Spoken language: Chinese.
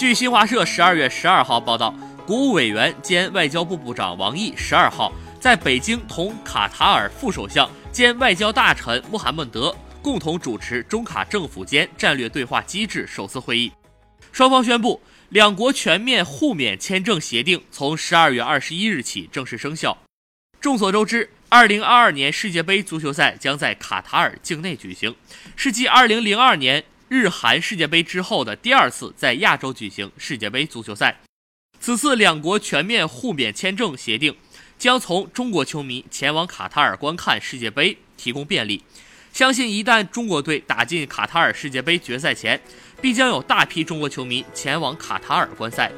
据新华社十二月十二号报道，国务委员兼外交部部长王毅十二号在北京同卡塔尔副首相兼外交大臣穆罕默德共同主持中卡政府间战略对话机制首次会议，双方宣布两国全面互免签证协定从十二月二十一日起正式生效。众所周知，二零二二年世界杯足球赛将在卡塔尔境内举行，是继二零零二年。日韩世界杯之后的第二次在亚洲举行世界杯足球赛，此次两国全面互免签证协定将从中国球迷前往卡塔尔观看世界杯提供便利。相信一旦中国队打进卡塔尔世界杯决赛前，必将有大批中国球迷前往卡塔尔观赛。